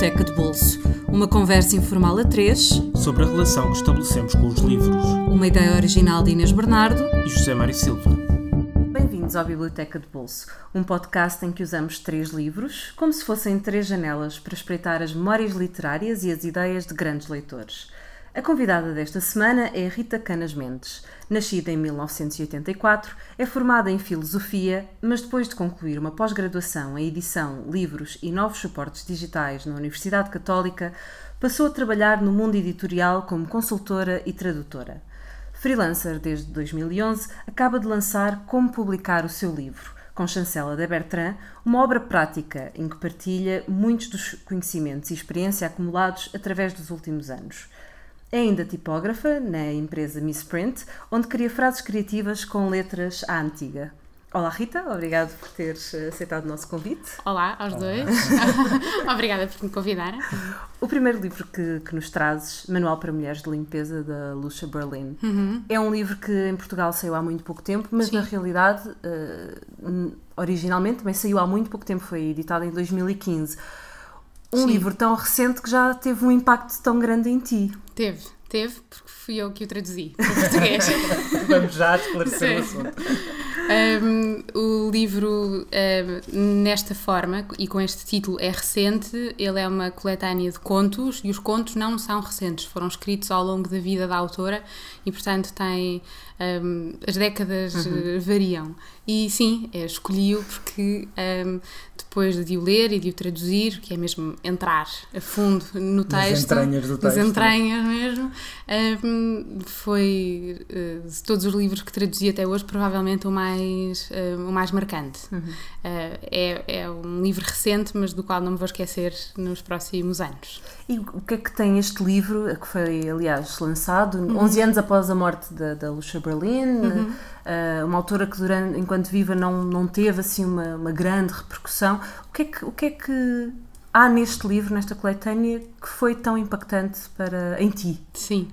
Biblioteca de Bolso. Uma conversa informal a três sobre a relação que estabelecemos com os livros. Uma ideia original de Inês Bernardo e José Mário Silva. Bem-vindos ao Biblioteca de Bolso, um podcast em que usamos três livros, como se fossem três janelas para espreitar as memórias literárias e as ideias de grandes leitores. A convidada desta semana é Rita Canas Mendes. Nascida em 1984, é formada em Filosofia, mas depois de concluir uma pós-graduação em Edição, Livros e Novos Suportes Digitais na Universidade Católica, passou a trabalhar no mundo editorial como consultora e tradutora. Freelancer desde 2011, acaba de lançar Como Publicar o seu livro, com chancela da Bertrand, uma obra prática em que partilha muitos dos conhecimentos e experiência acumulados através dos últimos anos. É ainda tipógrafa na empresa Miss Print, onde cria frases criativas com letras à antiga. Olá Rita, obrigado por teres aceitado o nosso convite. Olá aos Olá. dois, obrigada por me convidarem. O primeiro livro que, que, nos trazes, Manual para Mulheres de Limpeza, da Lucia Berlin, uhum. é um livro que em Portugal saiu há muito pouco tempo, mas Sim. na realidade, uh, originalmente também saiu há muito pouco tempo, foi editado em 2015 um Sim. livro tão recente que já teve um impacto tão grande em ti. Teve, teve, porque fui eu que o traduzi para português. Vamos já esclarecer o assunto. Um, o livro, um, nesta forma e com este título, é recente. Ele é uma coletânea de contos e os contos não são recentes, foram escritos ao longo da vida da autora e, portanto, tem. Um, as décadas uhum. variam. E sim, escolhi-o porque depois de o ler e de o traduzir, que é mesmo entrar a fundo no texto, nas entranhas do texto, nas entranhas mesmo, um, foi uh, de todos os livros que traduzi até hoje, provavelmente o mais, uh, o mais marcante. Uhum. Uh, é, é um livro recente, mas do qual não me vou esquecer nos próximos anos. E o que é que tem este livro, que foi, aliás, lançado uhum. 11 anos após a morte da, da Lucia Berlin? Uhum uh, uma autora que durante, enquanto viva não, não teve assim uma, uma grande repercussão. O que, é que, o que é que há neste livro, nesta coletânea, que foi tão impactante para, em ti? Sim.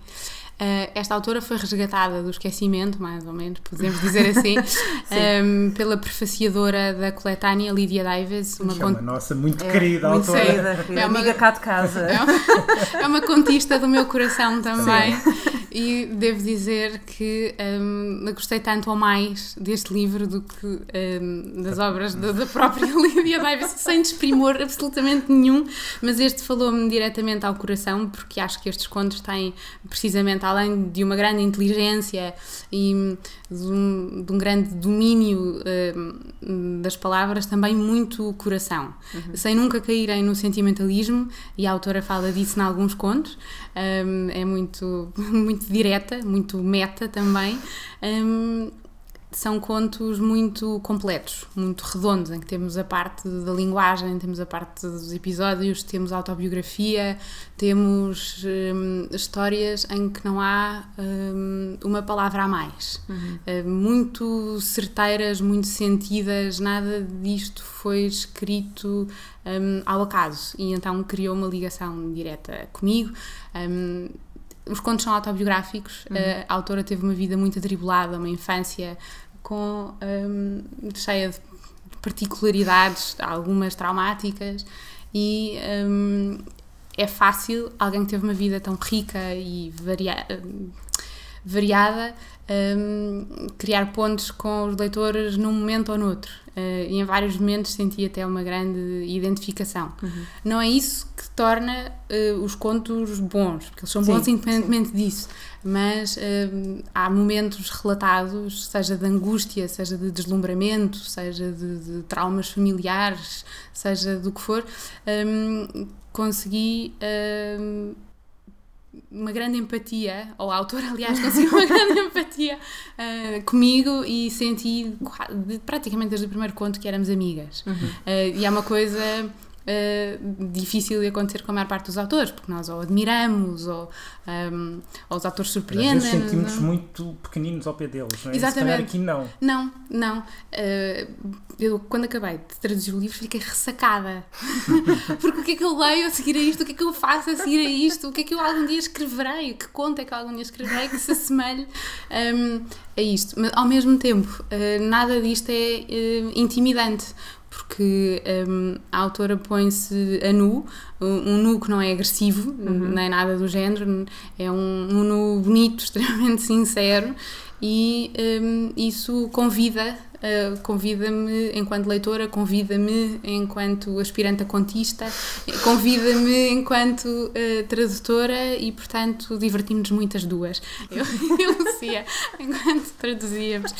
Uh, esta autora foi resgatada do esquecimento, mais ou menos, podemos dizer assim, um, ehm, pela prefaciadora da coletânea Lídia Davis. Uma, é nossa muito é, querida muito autora. Querida, é uma amiga cá de casa. É uma, é uma contista do meu coração também. Sim e devo dizer que um, gostei tanto ou mais deste livro do que um, das obras da, da própria Lydia Davis, sem desprimor absolutamente nenhum, mas este falou-me diretamente ao coração, porque acho que estes contos têm, precisamente, além de uma grande inteligência e de um, de um grande domínio um, das palavras, também muito coração, uhum. sem nunca caírem no sentimentalismo, e a autora fala disso em alguns contos, um, é muito, muito direta, muito meta também. Um, são contos muito completos, muito redondos, em que temos a parte da linguagem, temos a parte dos episódios, temos autobiografia, temos hum, histórias em que não há hum, uma palavra a mais. Uhum. Hum, muito certeiras, muito sentidas, nada disto foi escrito hum, ao acaso e então criou uma ligação direta comigo. Hum, os contos são autobiográficos. Uhum. A autora teve uma vida muito atribulada, uma infância com um, cheia de particularidades, algumas traumáticas, e um, é fácil alguém que teve uma vida tão rica e varia variada um, criar pontos com os leitores num momento ou noutro. Uh, e em vários momentos senti até uma grande identificação. Uhum. Não é isso que torna uh, os contos bons, porque eles são sim, bons independentemente sim. disso, mas uh, há momentos relatados, seja de angústia, seja de deslumbramento, seja de, de traumas familiares, seja do que for, um, consegui um, uma grande empatia, ou a autora, aliás, conseguiu uma grande empatia uh, comigo e senti praticamente desde o primeiro conto que éramos amigas. Uhum. Uh, e é uma coisa uh, difícil de acontecer com a maior parte dos autores, porque nós ou admiramos ou, um, ou os autores surpreendem. Às vezes sentimos muito pequeninos ao pé deles, não é? Exatamente. aqui não. Não, não. Uh, eu, quando acabei de traduzir o livro, fiquei ressacada. porque o que é que eu leio a seguir a isto? O que é que eu faço a seguir a isto? O que é que eu algum dia escreverei? Que conto é que algum dia escreverei que se assemelhe um, a isto? Mas ao mesmo tempo, uh, nada disto é intimidante porque um, a autora põe-se a nu, um nu que não é agressivo, uhum. nem nada do género, é um, um nu bonito, extremamente sincero e um, isso convida Uh, convida-me enquanto leitora, convida-me enquanto aspirante a contista, convida-me enquanto uh, tradutora e, portanto, divertimos-nos muitas duas. Eu e a Lucia, enquanto traduzíamos.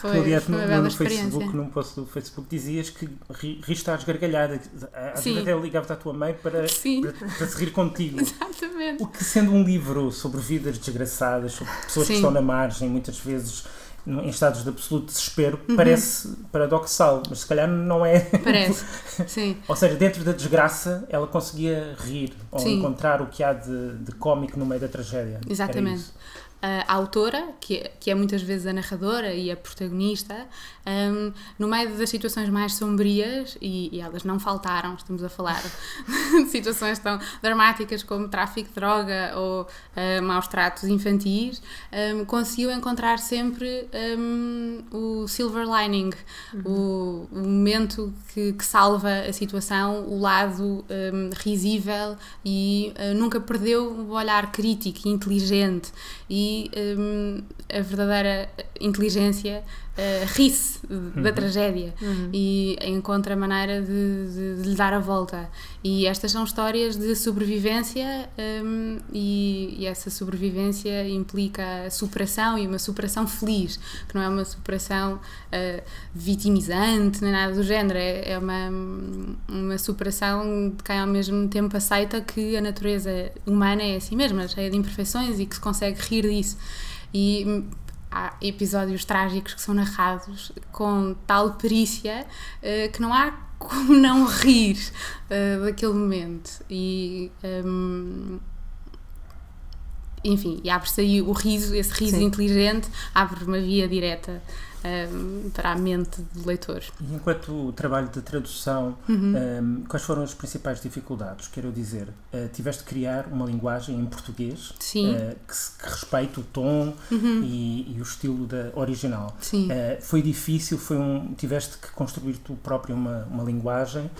Foi, aliás, foi uma no, bela no experiência. Facebook, num post do Facebook, dizias que ri, riste às gargalhadas. Às vezes até ligavas à tua mãe para, para, para, se rir contigo. Exatamente. O que, sendo um livro sobre vidas desgraçadas, sobre pessoas Sim. que estão na margem, muitas vezes em estados de absoluto desespero, uhum. parece paradoxal, mas se calhar não é. Parece, sim. ou seja, dentro da desgraça ela conseguia rir ou sim. encontrar o que há de, de cómico no meio da tragédia. Exatamente a autora, que que é muitas vezes a narradora e a protagonista, um, no meio das situações mais sombrias, e, e, elas não faltaram, estamos a falar de situações tão dramáticas como tráfico de droga ou uh, maus tratos infantis, um, conseguiu encontrar sempre um, o silver lining, uhum. o, o, momento que, que, salva a situação, o lado risível e uh, nunca perdeu o olhar crítico e inteligente e um, a verdadeira inteligência uh, ri-se da uhum. tragédia uhum. e encontra a maneira de, de, de, lhe dar a volta. E estas são histórias de sobrevivência um, e, e, essa sobrevivência implica superação e uma superação feliz, que não é uma superação uh, vitimizante nem nada do género, é, é uma, uma superação de quem ao mesmo tempo aceita que a natureza humana é assim mesma, cheia de imperfeições e que se consegue rir disso. E há episódios trágicos que são narrados com tal perícia uh, que não há como não rir uh, daquele momento. E. Um, enfim, e abre-se aí o riso, esse riso Sim. inteligente, abre uma via direta um, para a mente do leitor. E enquanto o trabalho de tradução, uhum. um, quais foram as principais dificuldades? Quero dizer, uh, tiveste de criar uma linguagem em português uh, que, que, respeite o tom uhum. e, e, o estilo da original. Uh, foi difícil, foi um, tiveste que construir tu próprio uma, uma linguagem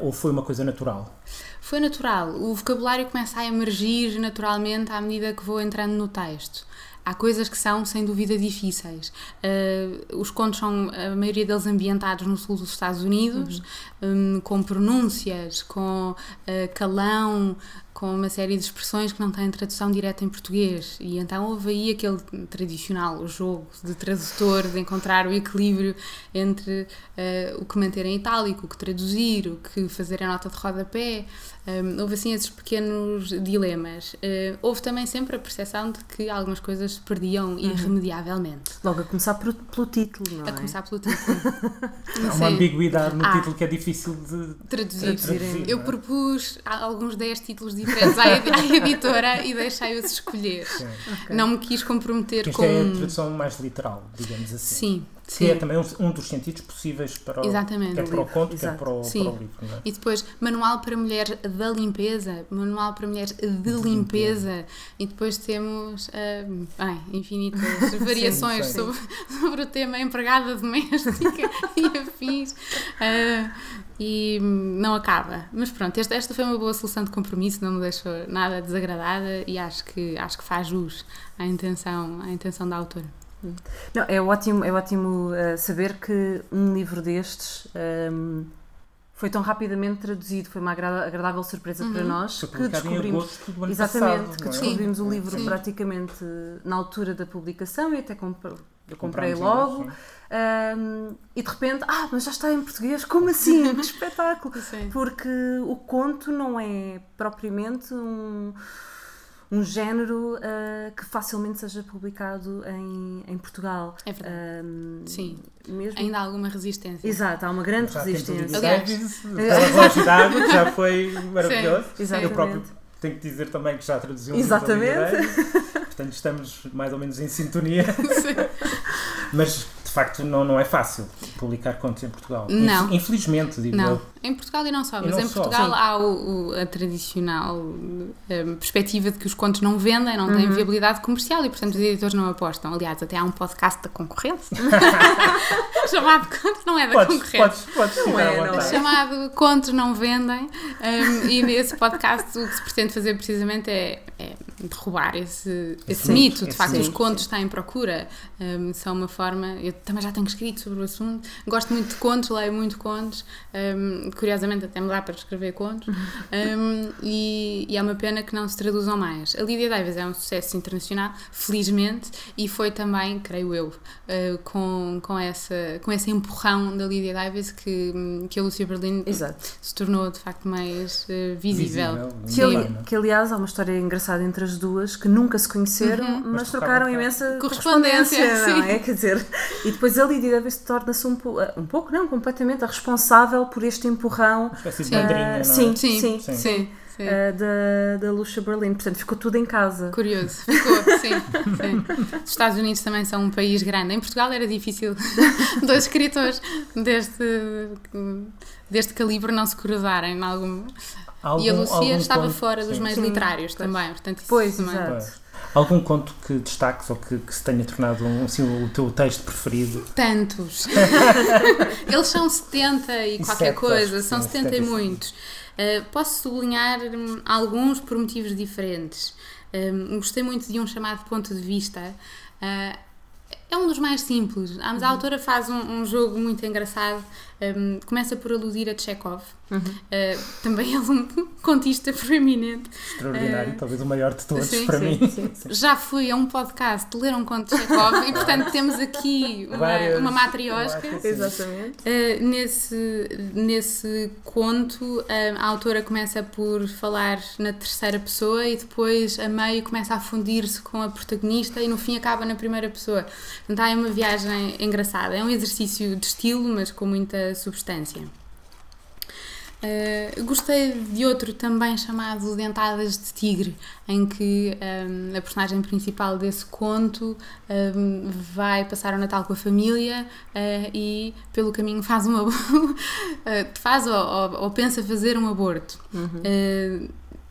ou foi uma coisa natural? Foi natural. O vocabulário começa a emergir naturalmente à medida que vou entrando no texto. Há coisas que são, sem dúvida, difíceis. Uh, os contos são, a maioria deles, ambientados no sul dos Estados Unidos, uhum. um, com pronúncias, com uh, calão, com uma série de expressões que não têm tradução direta em português. E então houve aí aquele tradicional jogo de tradutor, de encontrar o equilíbrio entre uh, o que manter em itálico, o que traduzir, o que fazer a nota de rodapé. Um, houve assim esses pequenos dilemas. Uh, houve também sempre a percepção de que algumas coisas se perdiam uhum. irremediavelmente. Logo a começar por, pelo título, não a é? A começar pelo título. Há uma ambiguidade no ah, título que é difícil de traduzir. traduzir Eu é? propus alguns 10 títulos diferentes diferentes à, à editora e deixei-os escolher. Okay. Não me quis comprometer Porque com. é a tradução mais literal, digamos assim. Sim. Sim. Que é também um, um, dos sentidos possíveis para o, Exatamente. quer para o conto, Exato. quer para o, para o livro. É? E depois, manual para mulheres da limpeza, manual para mulheres de, de limpeza. limpeza. E depois temos uh, bem, infinitas variações sim. Sobre, sobre o tema empregada doméstica e afins. Uh, e não acaba. Mas pronto, esta, esta foi uma boa solução de compromisso, não me deixou nada desagradada e acho que, acho que faz jus à intenção, à intenção da autora. Não, é ótimo, é ótimo uh, saber que um livro destes um, ehm, foi tão rapidamente traduzido, foi uma agradável surpresa uhum. para nós foi que descobrimos exatamente passado, que é? descobrimos o livro Sim. praticamente na altura da publicação e até comprei, eu comprei logo um, ehm, e de repente, ah, mas já está em português, como assim? que espetáculo! Sim. Porque o conto não é propriamente um um género uh, que facilmente seja publicado em, em Portugal. É verdade. Um, Sim. Mesmo... Ainda há alguma resistência. Exato, há uma grande já resistência. Aliás, pela velocidade, que já foi maravilhoso. Sim, Eu próprio tenho que dizer também que já traduziu um Exatamente. Portanto, estamos mais ou menos em sintonia. Sim. Mas de facto não, não é fácil. publicar contos em Portugal. Não. Infelizmente, digo não. eu. Em Portugal e não só, E mas não em só, Portugal sim. há o, o- a tradicional hum, perspectiva de que os contos não vendem, não têm viabilidade comercial e, portanto, os editores não apostam. Aliás, até há um podcast da concorrência chamado Contos Não é da Podes, concorrência. podes, podes Não é, não é. chamado Contos Não Vendem, um, e nesse podcast o que se pretende fazer precisamente é, é derrubar esse, esse Esse mito. De facto, os mito, contos sim. têm procura, um, são uma forma. Eu também já tenho escrito sobre o assunto, gosto muito de contos, leio muito contos, um, curiosamente até me dá para escrever contos, um, e, e é uma pena que não se traduzam mais. A Lydia Davis é um sucesso internacional, felizmente, e foi também, creio eu, uh, com, com, essa, com esse empurrão da Lydia Davis que, que a Lucia Berlin Exato. se tornou de facto mais uh, visível. Visível, Que, que, aliás há uma história engraçada entre as duas que nunca se conheceram, Uhum. mas, Mas trocaram imensa Correspondência, correspondência, não sim. é? Quer dizer, e depois a Lydia Davis torna-se um, po- um pouco, não, completamente a responsável por este empurrão Uma espécie de Sim. madrinha, não é? Sim. Sim, sim, eh, da, da Lucia Berlin. Portanto, ficou tudo em casa. Curioso, ficou, sim, sim. Os Estados Unidos também são um país grande. Em Portugal era difícil dois escritores deste, deste calibre não se cruzarem em algum. Algum- e a Lucia estava fora dos sim. meios Sim, literários também. Portanto, isso Pois, também- exato. Algum conto que destaques ou que, que se tenha tornado um, assim, o teu texto preferido? Tantos. Eles são 70 e E qualquer sete, coisa, são sim, 70 e 75. muitos. Uh, posso sublinhar hum, alguns por motivos diferentes. Um, gostei muito de um chamado Ponto de Vista. Uh, é um dos mais simples. A autora faz um, um jogo muito engraçado. Um, começa por aludir a Chekhov. Uh, também é um contista proeminente. Extraordinário, Eh, talvez o maior de todos sim, para sim, mim. sim. Já fui a um podcast ler um conto de Chekhov e, portanto, temos aqui uma, Várias- uma matriosca. Exatamente. Uh, nesse, nesse conto, uh, a autora começa por falar na terceira pessoa e depois, a meio, começa a fundir-se com a protagonista e no fim acaba na primeira pessoa. Portanto, há uma viagem engraçada. É um exercício de estilo, mas com muita substância. Uh, gostei de outro também chamado Dentadas de Tigre, em que um, a personagem principal desse conto um, vai passar o Natal com a família uh, e pelo caminho faz um abo- uh, faz ou, ou- ou pensa fazer um aborto. Uh,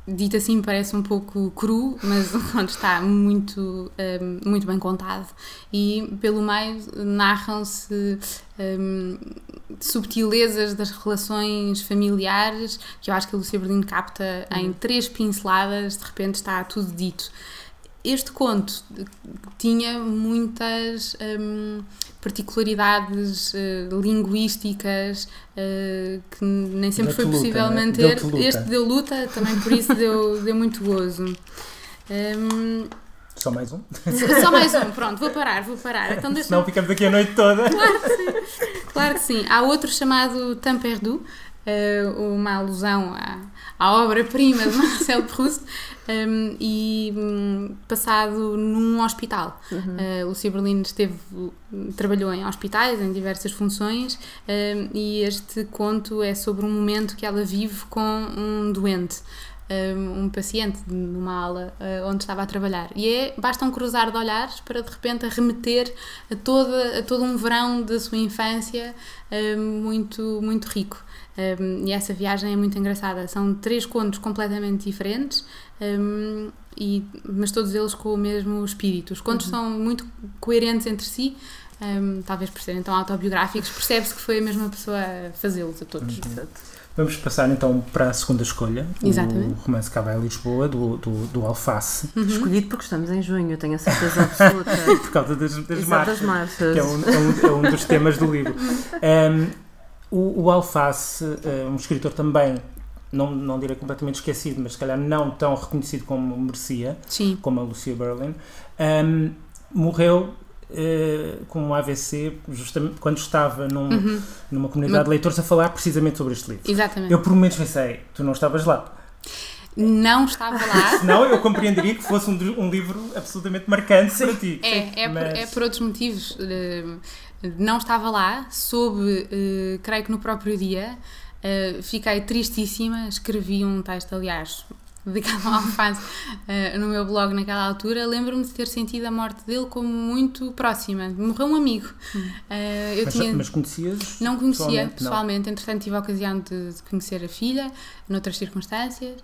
dito assim parece um pouco cru, mas o conto está muito, um, muito bem contado e pelo meio narram-se um, subtilezas das relações familiares que eu acho que a Lucia Berlim capta em três pinceladas, de repente está tudo dito. Este conto tinha muitas hum, particularidades eh, linguísticas eh, que nem sempre foi luta, possível não é? manter. Luta. Este deu luta, também por isso deu, deu muito gozo. Hum, Só mais um? só mais um, pronto, vou parar, vou parar. Então Senão ficamos aqui a noite toda. Claro que sim. Há outro chamado Temps Perdu, eh, uma alusão à, à obra-prima de Marcel Proust, um, e hum, passado num hospital. Uh, Lucia Berlin esteve, trabalhou em hospitais, em diversas funções, um, e este conto é sobre um momento que ela vive com um doente. Um, paciente numa ala uh, onde estava a trabalhar e é, basta um cruzar de olhares para de repente arremeter a, toda, a todo um verão da sua infância muito, muito rico um, e essa viagem é muito engraçada. São três contos completamente diferentes um, e, mas todos eles com o mesmo espírito. Os contos são muito coerentes entre si um, talvez por serem tão autobiográficos percebe-se que foi a mesma pessoa a fazê-los a todos. Vamos passar então para a segunda escolha, Exatamente. o romance Cava em Lisboa, do, do, do Alface, Escolhido porque estamos em junho, eu tenho a certeza absoluta. por causa das, marcas, das marchas. que é um, é, um, é um dos temas do livro. Um, o, o Alface, uh, um escritor também, não, não direi completamente esquecido, mas se calhar não tão reconhecido como merecia, sim, como a Lucia Berlin, um, morreu uh, com um AVC justamente quando estava num, Uhum. numa comunidade de leitores a falar precisamente sobre este livro. exatamente Eu por momentos pensei, tu não estavas lá. não estava lá Senão eu compreenderia que fosse um, um livro absolutamente marcante para ti. É, é, por, Mas- é por outros motivos. Eh, Não estava lá, soube, eh, creio que no próprio dia, eh, fiquei tristíssima. Escrevi um texto, aliás, dedicado ao Alface uh, no meu blog naquela altura, lembro-me de ter sentido a morte dele como muito próxima. Morreu um amigo. Uh, eu mas, tinha... mas conhecias? Não conhecia pessoalmente, pessoalmente. Não. entretanto tive a ocasião de, de, conhecer a filha, noutras circunstâncias.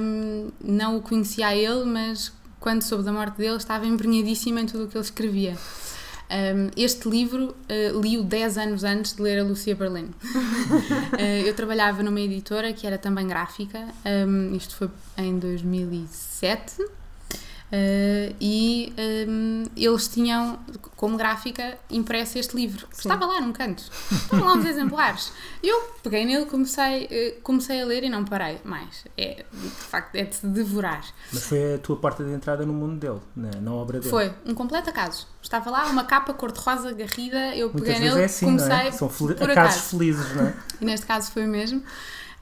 Um, não o conhecia a ele, mas quando soube da morte dele estava embrenhadíssima em tudo o que ele escrevia. Um, este livro uh, li-o 10 anos antes de ler a Lucia Berlin. uh, eu trabalhava numa editora que era também gráfica, um, isto foi em 2007. Uh, e um, eles tinham como gráfica impresso este livro. Sim. Estava lá num canto. Estavam lá uns exemplares. Eu peguei nele, comecei, uh, comecei a ler e não parei mais. É, de facto, é de se devorar. Mas foi a tua porta de entrada no mundo dele, na, na obra dele? Foi, um completo acaso. Estava lá, uma capa cor-de-rosa garrida, eu peguei Muitas nele, é assim, comecei. Não é? São por acasos felizes, não é? E neste caso foi o mesmo.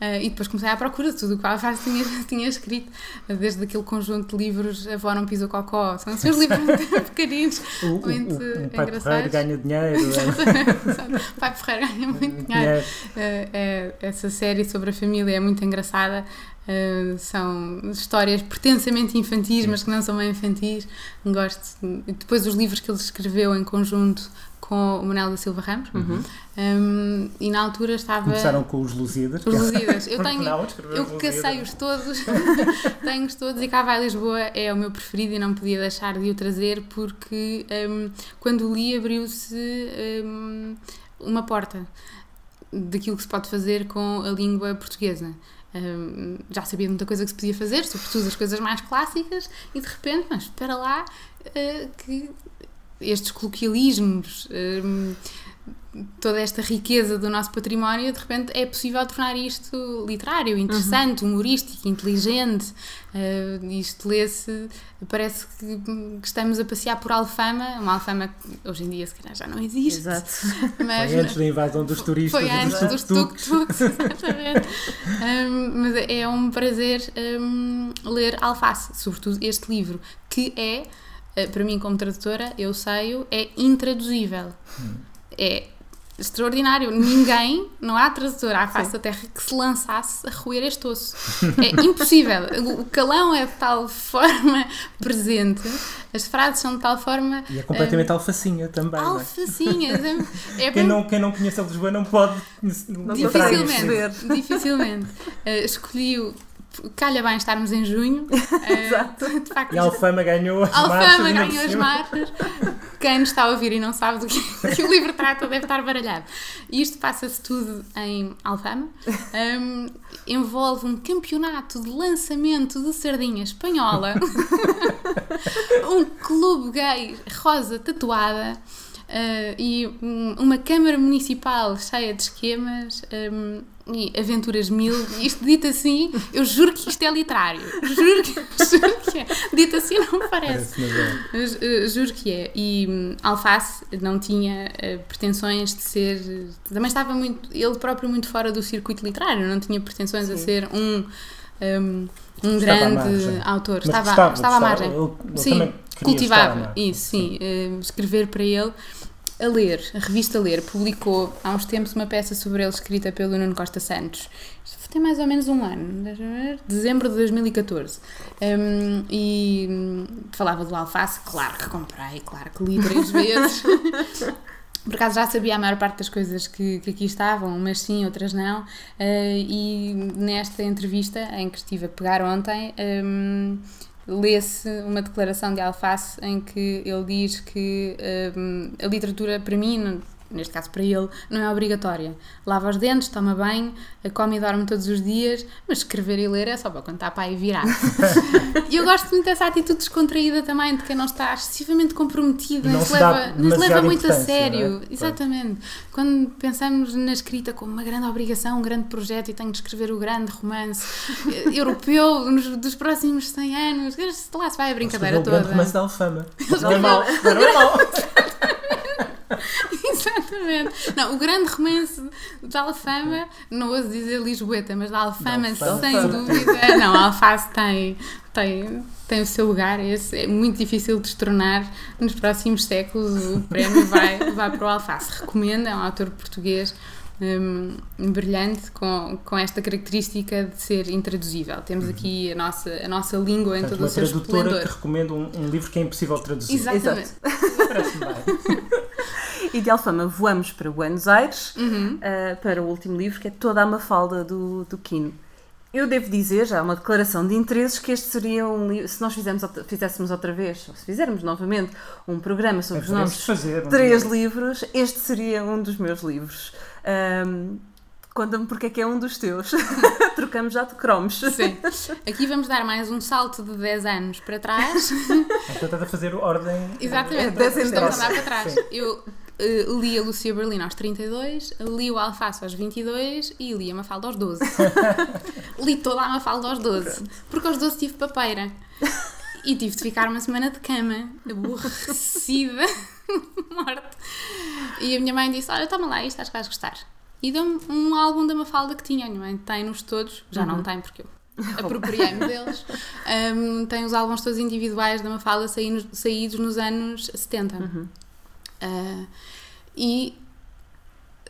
Uh, e depois comecei à procura de tudo o que a tinha, tinha escrito, desde aquele conjunto de livros A Avó Não Pisa o Cocó, são assim uns livros muito pequeninos, muito o, o, o pai engraçados. ganha dinheiro. É? o pai Ferreira ganha muito dinheiro. dinheiro. Uh, é, essa série sobre a família é muito engraçada. Uh, são histórias pretensamente infantis, Sim. mas que não são bem infantis. Gosto. Depois, os livros que ele escreveu em conjunto com o Manuel da Silva Ramos uhum. um, e na altura estava. Começaram com os Lusíadas. Os Lusíadas. Eu tenho. Não, eu cacei-os todos, tenho-os todos e Cá vai Lisboa é o meu preferido e não podia deixar de o trazer porque um, quando li abriu-se um, uma porta daquilo que se pode fazer com a língua portuguesa. Um, já sabia muita coisa que se podia fazer, sobretudo as coisas mais clássicas, e de repente, mas espera lá, uh, que estes coloquialismos, um, toda esta riqueza do nosso património, de repente é possível tornar isto literário, interessante, uhum. humorístico, inteligente. Uh, isto lê-se, parece que, que, estamos a passear por Alfama, uma Alfama que hoje em dia se calhar já não existe. Exato. Mas, foi antes da invasão dos turistas foi antes dos tuk-tuks, exatamente. um, mas é um prazer um, ler Alface, sobretudo este livro, que é para mim, como tradutora, eu sei, é intraduzível. Hum. É extraordinário. Ninguém, não há tradutor à face Sim. da Terra que se lançasse a roer este osso. É impossível. O calão é de tal forma presente, as frases são de tal forma. E é completamente um, alfacinha também. Alfacinha. É, é quem, não, quem não conhece a Lisboa não pode. Não dificilmente. Dificilmente. Uh, escolhi calha bem estarmos em junho. Exato. Uh, de facto, e a Alfama ganhou as Alfama marchas. Alfama ganhou as marchas. Quem nos está a ouvir e não sabe do que, que o livro trata deve estar baralhado. Isto passa-se tudo em Alfama. Um, envolve um campeonato de lançamento de sardinha espanhola. um clube gay rosa tatuada. Uh, e um, uma Câmara Municipal cheia de esquemas um, e aventuras mil. Isto dito assim, eu juro que isto é literário. Juro que, juro que é. Dito assim não parece. Mas, uh, juro que é. E um, Alface não tinha uh, pretensões de ser. Também estava muito. Ele próprio muito fora do circuito literário, não tinha pretensões Sim. a ser um. um um grande autor. estava, gostava, estava à margem. Eu, eu sim, cultivava. Isso, sim. sim. Uh, escrever para ele. A Ler, a revista Ler, publicou há uns tempos uma peça sobre ele escrita pelo Nuno Costa Santos. Tem mais ou menos um ano, dezembro de 2014. Um, e hum, falava do alface, claro que comprei, claro que li três vezes. Por acaso já sabia a maior parte das coisas que, que aqui estavam, mas sim, outras não. Uh, e nesta entrevista em que estive a pegar ontem, um, lê-se uma declaração de Alface em que ele diz que um, a literatura, para mim, neste caso para ele, não é obrigatória. Lava os dentes, toma banho, come e dorme todos os dias, mas escrever e ler é só para quando está para aí virar. e eu gosto muito dessa atitude descontraída também, de quem não está excessivamente comprometido, não se, leva, não se leva muito a sério. É? Exatamente. Quando pensamos na escrita como uma grande obrigação, um grande projeto e tenho de escrever o grande romance eh, europeu nos, dos próximos 100 anos, lá se vai a brincadeira toda. O grande romance da Alfama. Não é mau. Não é mau. Exatamente. Não, o grande romance da Alfama, não ouso dizer Lisboeta, mas da Alfama, não, sem Alfama. dúvida. Não, a Alface tem, tem, tem o seu lugar. Esse é muito difícil de destronar nos próximos séculos. O prémio vai, vai para o Alface. Recomendo, é um autor português um, brilhante com, com esta característica de ser intraduzível. Temos uhum. aqui a nossa, a nossa língua em todo o seu esplendor. Uma tradutora que recomenda um, um, livro que é impossível traduzir. Exatamente. Parece-me bem. E de Alfama voamos para Buenos Aires, uhum. uh, para o último livro, que é Toda a Mafalda do, do Quino. Eu devo dizer, já uma declaração de interesses, que este seria um livro, se nós fizermos, fizéssemos outra vez, ou se fizermos novamente um programa sobre os nossos fazer, três livros, este seria um dos meus livros. Um, Conta-me porque é que é um dos teus. Trocamos já de cromos. Sim. Aqui vamos dar mais um salto de 10 anos para trás. então estás a fazer ordem. Exatamente. É, 10 em 10. Estamos a andar para trás. Sim. Eu uh, li a Lucia Berlim aos 32, li o Alface aos 22 e li a Mafalda aos 12. li toda a Mafalda aos 12. Porque aos 12 tive papeira. E tive de ficar uma semana de cama, aborrecida, morte. E a minha mãe disse: Olha, toma lá isto, acho que vais gostar. E deu-me um álbum da Mafalda que tinha. A minha mãe tem-nos todos, já uhum. não tem porque eu apropriei-me deles. Um, tem os álbuns todos individuais da Mafalda saídos, saídos nos anos 70. Uhum. Uh, e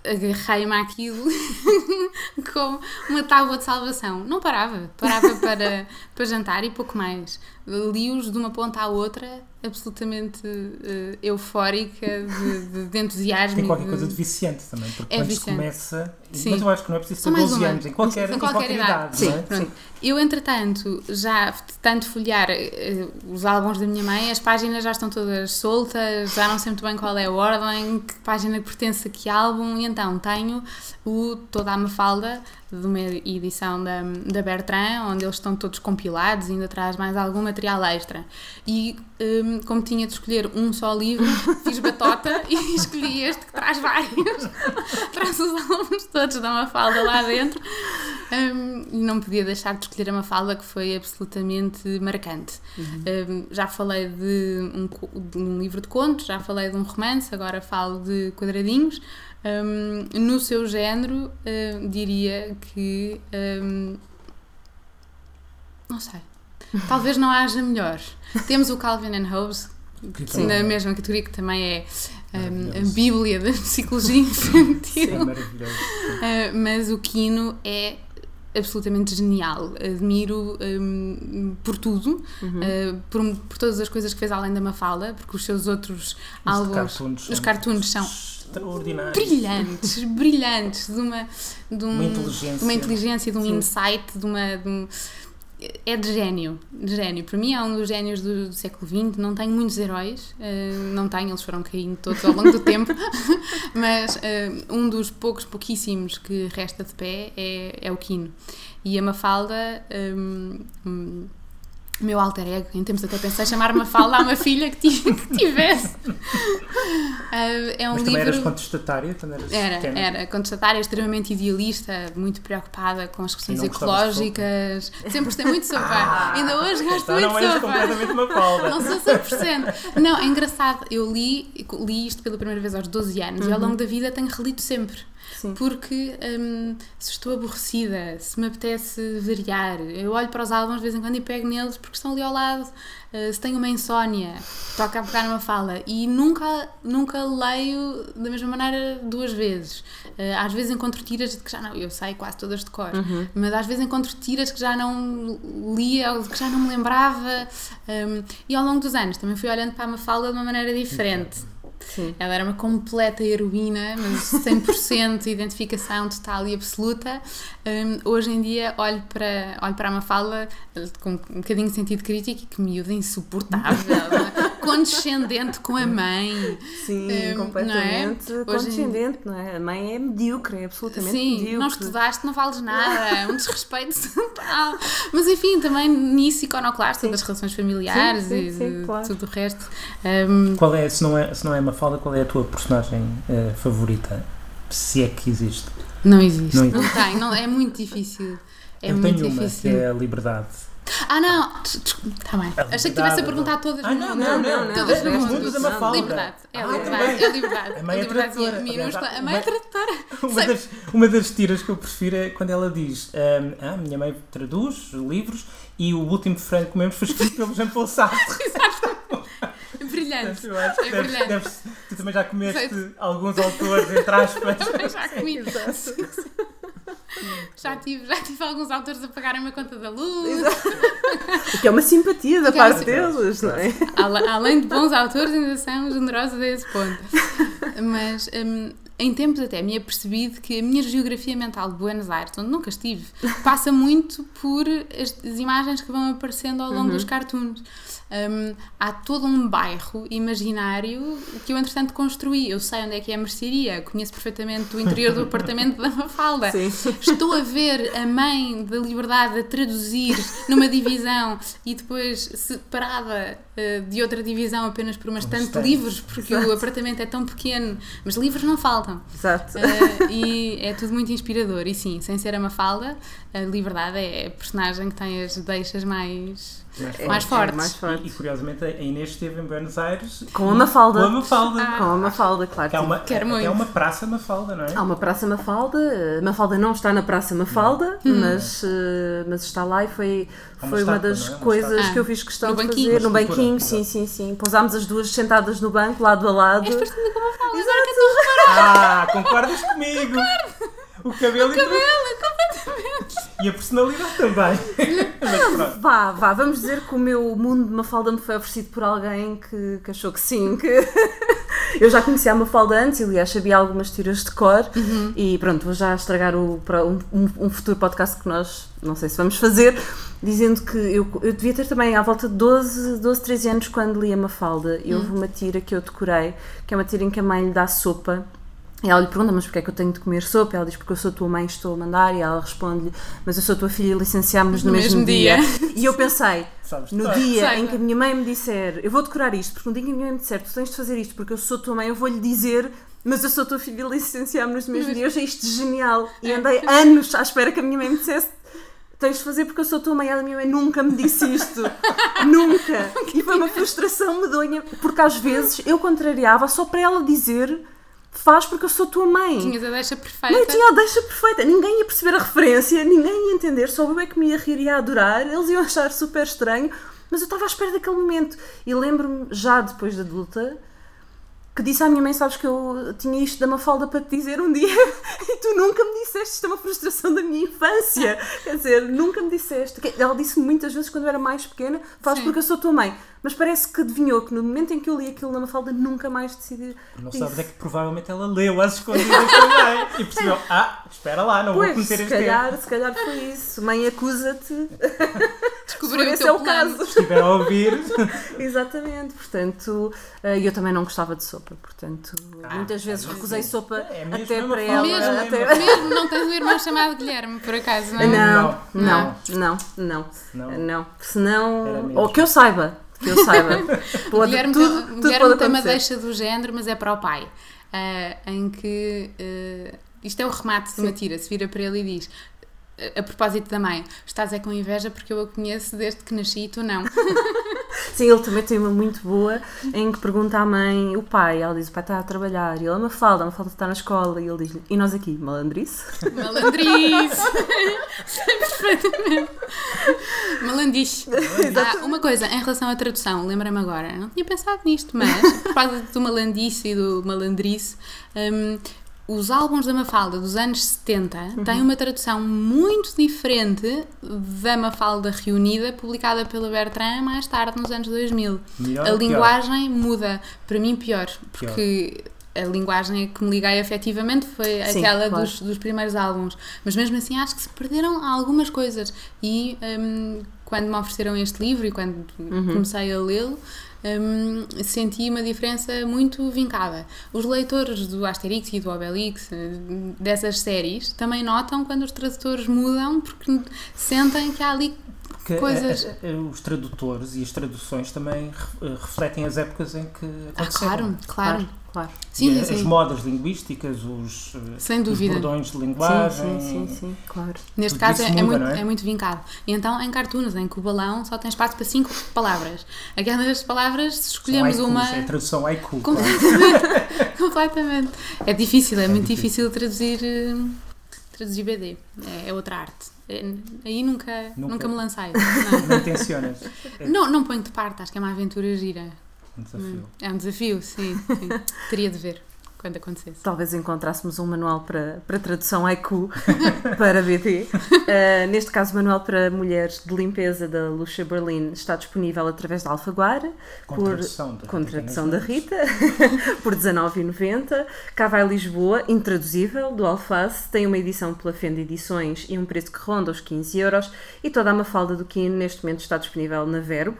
agarrei-me àquilo como uma tábua de salvação. Não parava, parava para, para jantar e pouco mais. Li-os de uma ponta à outra absolutamente uh, eufórica de, de, de, entusiasmo. Tem qualquer de... coisa de viciante também, porque é quando viciante. começa. Sim. Mas eu acho que não é preciso ter 12 anos, em qualquer, em qualquer, qualquer idade. Sim, é? Sim. Eu, entretanto, já de tanto folhear uh, os álbuns da minha mãe, as páginas já estão todas soltas, já não sei muito bem qual é a ordem, que página pertence a que álbum, e então tenho o Toda a Mafalda, de uma edição da, da Bertrand, onde eles estão todos compilados, ainda traz mais algum material extra. E um, como tinha de escolher um só livro, fiz batota e escolhi este que traz vários. traz os álbuns todos da Mafalda lá dentro. Um, e não podia deixar de escolher a Mafalda, que foi absolutamente marcante. Uhum. Um, já falei de um, de um livro de contos, já falei de um romance, agora falo de quadradinhos. Um, no seu género, uh, diria que. Um, não sei. Talvez não haja melhor. Temos o Calvin and Hobbes, que na mesma categoria, que também é um, a Bíblia da psicologia infantil. Sim, maravilhoso. Uh, mas o Quino é absolutamente genial. Admiro um, por tudo, uhum. uh, por, por, todas as coisas que fez além da Mafalda, porque os seus outros os álbuns, cartoons os cartoons são extraordinários. Brilhantes, brilhantes, de uma, de, um, uma inteligência, de uma inteligência, de um Sim. insight, de uma. De um, é de gênio, de gênio. Para mim é um dos génios do, do século XX. Não tenho muitos heróis, uh, não tenho, eles foram caindo todos ao longo do tempo, mas uh, um dos poucos, pouquíssimos que resta de pé é, é o Quino. E a Mafalda. Um, um, meu alter ego, em tempos até pensei chamar uma falda a uma filha que, tivesse. Uh, é um Mas também livro... eras contestatária? Também eras era, era contestatária, extremamente idealista, muito preocupada com as questões ecológicas. Sempre gostei muito de sopa. Ah, Ainda hoje gosto então muito de sopa. completamente uma falda. Não sou 100%. Não, é engraçado. Eu li, li isto pela primeira vez aos 12 anos uhum. e ao longo da vida tenho relido sempre. Sim. porque um, se estou aborrecida, se me apetece variar, eu olho para os álbuns de vez em quando e pego neles porque estão ali ao lado. Uh, se tenho uma insónia, toca a pegar numa fala e nunca, nunca leio da mesma maneira duas vezes. Uh, às vezes encontro tiras de que já não, eu sei quase todas de cor, uhum. mas às vezes encontro tiras que já não lia ou que já não me lembrava. Um, e ao longo dos anos também fui olhando para uma fala de uma maneira diferente. Sim. Ela era uma completa heroína, mas 100% identificação total e absoluta. Um, hoje em dia olho para, olho para a Mafalda com um bocadinho de sentido crítico e que miúda insuportável, condescendente com a mãe. Sim, um, completamente não é? condescendente, não é? A mãe é medíocre, é absolutamente Sim, medíocre. não estudaste, não vales nada, um desrespeito total. Mas enfim, também nisso iconoclasta das relações familiares sim, sim, e sim, claro. tudo o resto. Um, Qual é, se não é, se não é Mafalda, qual é a tua personagem uh, favorita? Se é que existe. Não existe. Não, existe. não tem, não, é muito difícil. É Eu muito tenho uma, difícil. que é a liberdade. Ah, não! Está bem. Achei que estivesse a perguntar todas. Ah, não, não, não. não, todas não, não, Liberdade. É a liberdade. É a liberdade. A mãe é tradutora. Minúscula. A mãe é tradutora. Uma das, tiras que eu prefiro é quando ela diz: Ah, minha mãe traduz livros e o último frango que comemos foi escrito pelo Jean Paul Sartre. Brilhante. é brilhante. Deves, Tu também já comeste alguns autores, entre aspas. Também já comi. Já, tive, já tive alguns autores a pagarem uma conta da luz. O que é uma simpatia da é parte deles, não é? Além de bons autores, ainda são generosos a esse ponto. Mas um, em tempos até me apercebi que a minha geografia mental de Buenos Aires, onde nunca estive, passa muito por as, as imagens que vão aparecendo ao longo uhum. dos cartoons. Um, há todo um bairro imaginário que eu, entretanto, construí. Eu sei onde é que é a mercearia, conheço perfeitamente o interior do apartamento da Mafalda. Sim. Estou a ver a mãe da liberdade a traduzir numa divisão e depois separada uh, de outra divisão apenas por uma estante de livros, porque Exato. o apartamento é tão pequeno, mas livros não faltam. Exato. Uh, e é tudo muito inspirador. E sim, sem ser a Mafalda, a liberdade é a personagem que tem as deixas mais mais, é, mais fortes. É mais fortes. E, e, curiosamente a Inês esteve em Buenos Aires com a Mafalda. Com a Mafalda. Ah. Com a Mafalda, claro. Que é uma, Quero muito. é uma Praça Mafalda, não é? Há uma Praça Mafalda. A Mafalda não está na Praça Mafalda, hum. mas, uh, mas está lá e foi, uma, foi uma das é? coisas que eu fiz questão no de banquinho. fazer. No banquinho, sim, sim, sim. Pousámos as duas sentadas no banco, lado a lado. És parecida com a Mafalda, agora que estou a Ah, concordas comigo? Concordo. O cabelo, o cabelo. E a personalidade também. Mas, vá, vá, vamos dizer que o meu mundo de Mafalda me foi oferecido por alguém que, que achou que sim, que eu já conhecia a Mafalda antes e aliás sabia algumas tiras de cor uhum. e pronto, vou já estragar o, um, um, futuro podcast que nós não sei se vamos fazer, dizendo que eu, eu devia ter também à volta de 12, 12 13 anos quando li a Mafalda e houve uhum. uma tira que eu decorei, que é uma tira em que a mãe lhe dá sopa e ela lhe pergunta, mas porquê é que eu tenho de comer sopa? Ela diz, porque eu sou tua mãe, estou a mandar. E ela responde-lhe, mas eu sou tua filha e licenciámos no, no mesmo, mesmo dia. dia. E eu pensei, no dia em que a minha mãe me disser, eu vou decorar isto, porque no dia em que a minha mãe me disser, tu tens de fazer isto porque eu sou tua mãe, eu vou-lhe dizer, mas eu sou tua filha e licenciámos no mesmo dia. Eu achei isto genial. E é. andei anos à espera que a minha mãe me dissesse, tens de fazer porque eu sou tua mãe. A minha mãe nunca me disse isto. nunca. E foi uma frustração medonha, porque às vezes eu contrariava só para ela dizer faz porque eu sou tua mãe. Tinhas a deixa perfeita. Mãe, tinha a deixa perfeita. Ninguém ia perceber a referência, ninguém ia entender, só eu é que me ia rir e a adorar, eles iam achar super estranho, mas eu estava à espera daquele momento. E lembro-me, já depois da adulta, que disse à minha mãe: Sabes que eu tinha isto da Mafalda para te dizer um dia e tu nunca me disseste. Isto é uma frustração da minha infância. Quer dizer, nunca me disseste. Ela disse-me muitas vezes quando eu era mais pequena: Faz porque eu sou tua mãe mas parece que adivinhou que no momento em que eu li aquilo na Mafalda nunca mais decidi. Não isso. sabes é que provavelmente ela leu as escondidas também e percebeu: ah, espera lá, não pois, vou cometer este calhar, erro. Se calhar foi isso. Mãe, acusa-te. Descobriu esse é o caso. estiver a ouvir. Exatamente, portanto, eh, eu também não gostava de sopa, portanto, ah, muitas vezes recusei sim. sopa é até para ela. Mesmo, até... mesmo não tens um irmão chamado Guilherme, por acaso, não é? Não, não, não, não. Não, não. Senão, ou que eu saiba, que eu saiba. Pode, Guilherme, tudo, tudo Guilherme tem uma deixa do género, mas é para o pai. Uh, em que uh, isto é o remate de uma tira, se vira para ele e diz a propósito da mãe, estás é com inveja porque eu a conheço desde que nasci e tu não. Sim, ele também tem uma muito boa em que pergunta à mãe, o pai, ela diz: o pai está a trabalhar, e ele, uma falda, uma falda está na escola, e ele diz: e nós aqui, malandrice? Malandrice! perfeitamente. Malandice. Ah, uma coisa, em relação à tradução, lembra-me agora, não tinha pensado nisto, mas por causa do malandice e do malandrice. Um, os álbuns da Mafalda dos anos 70 uhum. têm uma tradução muito diferente da Mafalda reunida, publicada pela Bertrand mais tarde, nos anos 2000. Melhor a linguagem pior? muda, para mim pior, porque pior. a linguagem que me liguei afetivamente foi Sim, aquela claro. dos, dos primeiros álbuns, mas mesmo assim acho que se perderam algumas coisas. E um, quando me ofereceram este livro e quando uhum. comecei a lê-lo, um, senti uma diferença muito vincada. Os leitores do Asterix e do Obelix, dessas séries, também notam quando os tradutores mudam porque sentem que há ali que coisas. A, a, os tradutores e as traduções também refletem as épocas em que aconteceram. Ah, claro, claro. claro. Claro. Sim, sim, As modas linguísticas, os, Sem dúvida. os bordões de linguagem. Sim, sim, sim, claro. Neste caso é, muda, é, muito, é? é? muito vincado. E então em cartoons, em que o balão só tem espaço para cinco palavras. Aquelas palavras, se escolhemos uma. É a tradução haiku. Completamente. completamente. É difícil, é, é muito difícil, difícil traduzir, eh, traduzir BD. É, é outra arte. É, aí nunca, nunca, nunca me lancei. Não, não tensionas? Não, não ponho de parte, acho que é uma aventura gira. Um desafio. É um desafio, sim. sim. Teria de ver quando acontecesse. Talvez encontrássemos um manual para, para tradução haiku para BT. Uh, neste caso, o manual para mulheres de limpeza da Lucia Berlin está disponível através da Alfaguara. Com por, tradução da com Rita tradução da Rita, por R$19,90. Cá vai Lisboa, intraduzível, do Alface. Tem uma edição pela Fenda Edições e um preço que ronda os 15 euros. E toda a mafalda do Quino neste momento está disponível na Verbo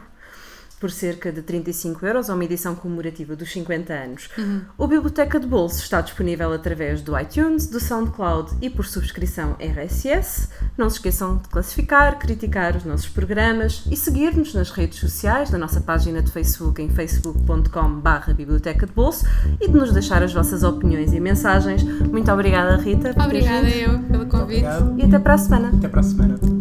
por cerca de 35 euros, ou uma edição comemorativa dos 50 anos. Uhum. O Biblioteca de Bolso está disponível através do iTunes, do SoundCloud e por subscrição RSS. Não se esqueçam de classificar, criticar os nossos programas e seguir-nos nas redes sociais, na nossa página de Facebook em facebook.com.br Biblioteca de Bolso e de nos deixar as vossas opiniões e mensagens. Muito obrigada, Rita. Obrigada eu pelo convite. E até para a semana. Até para a semana.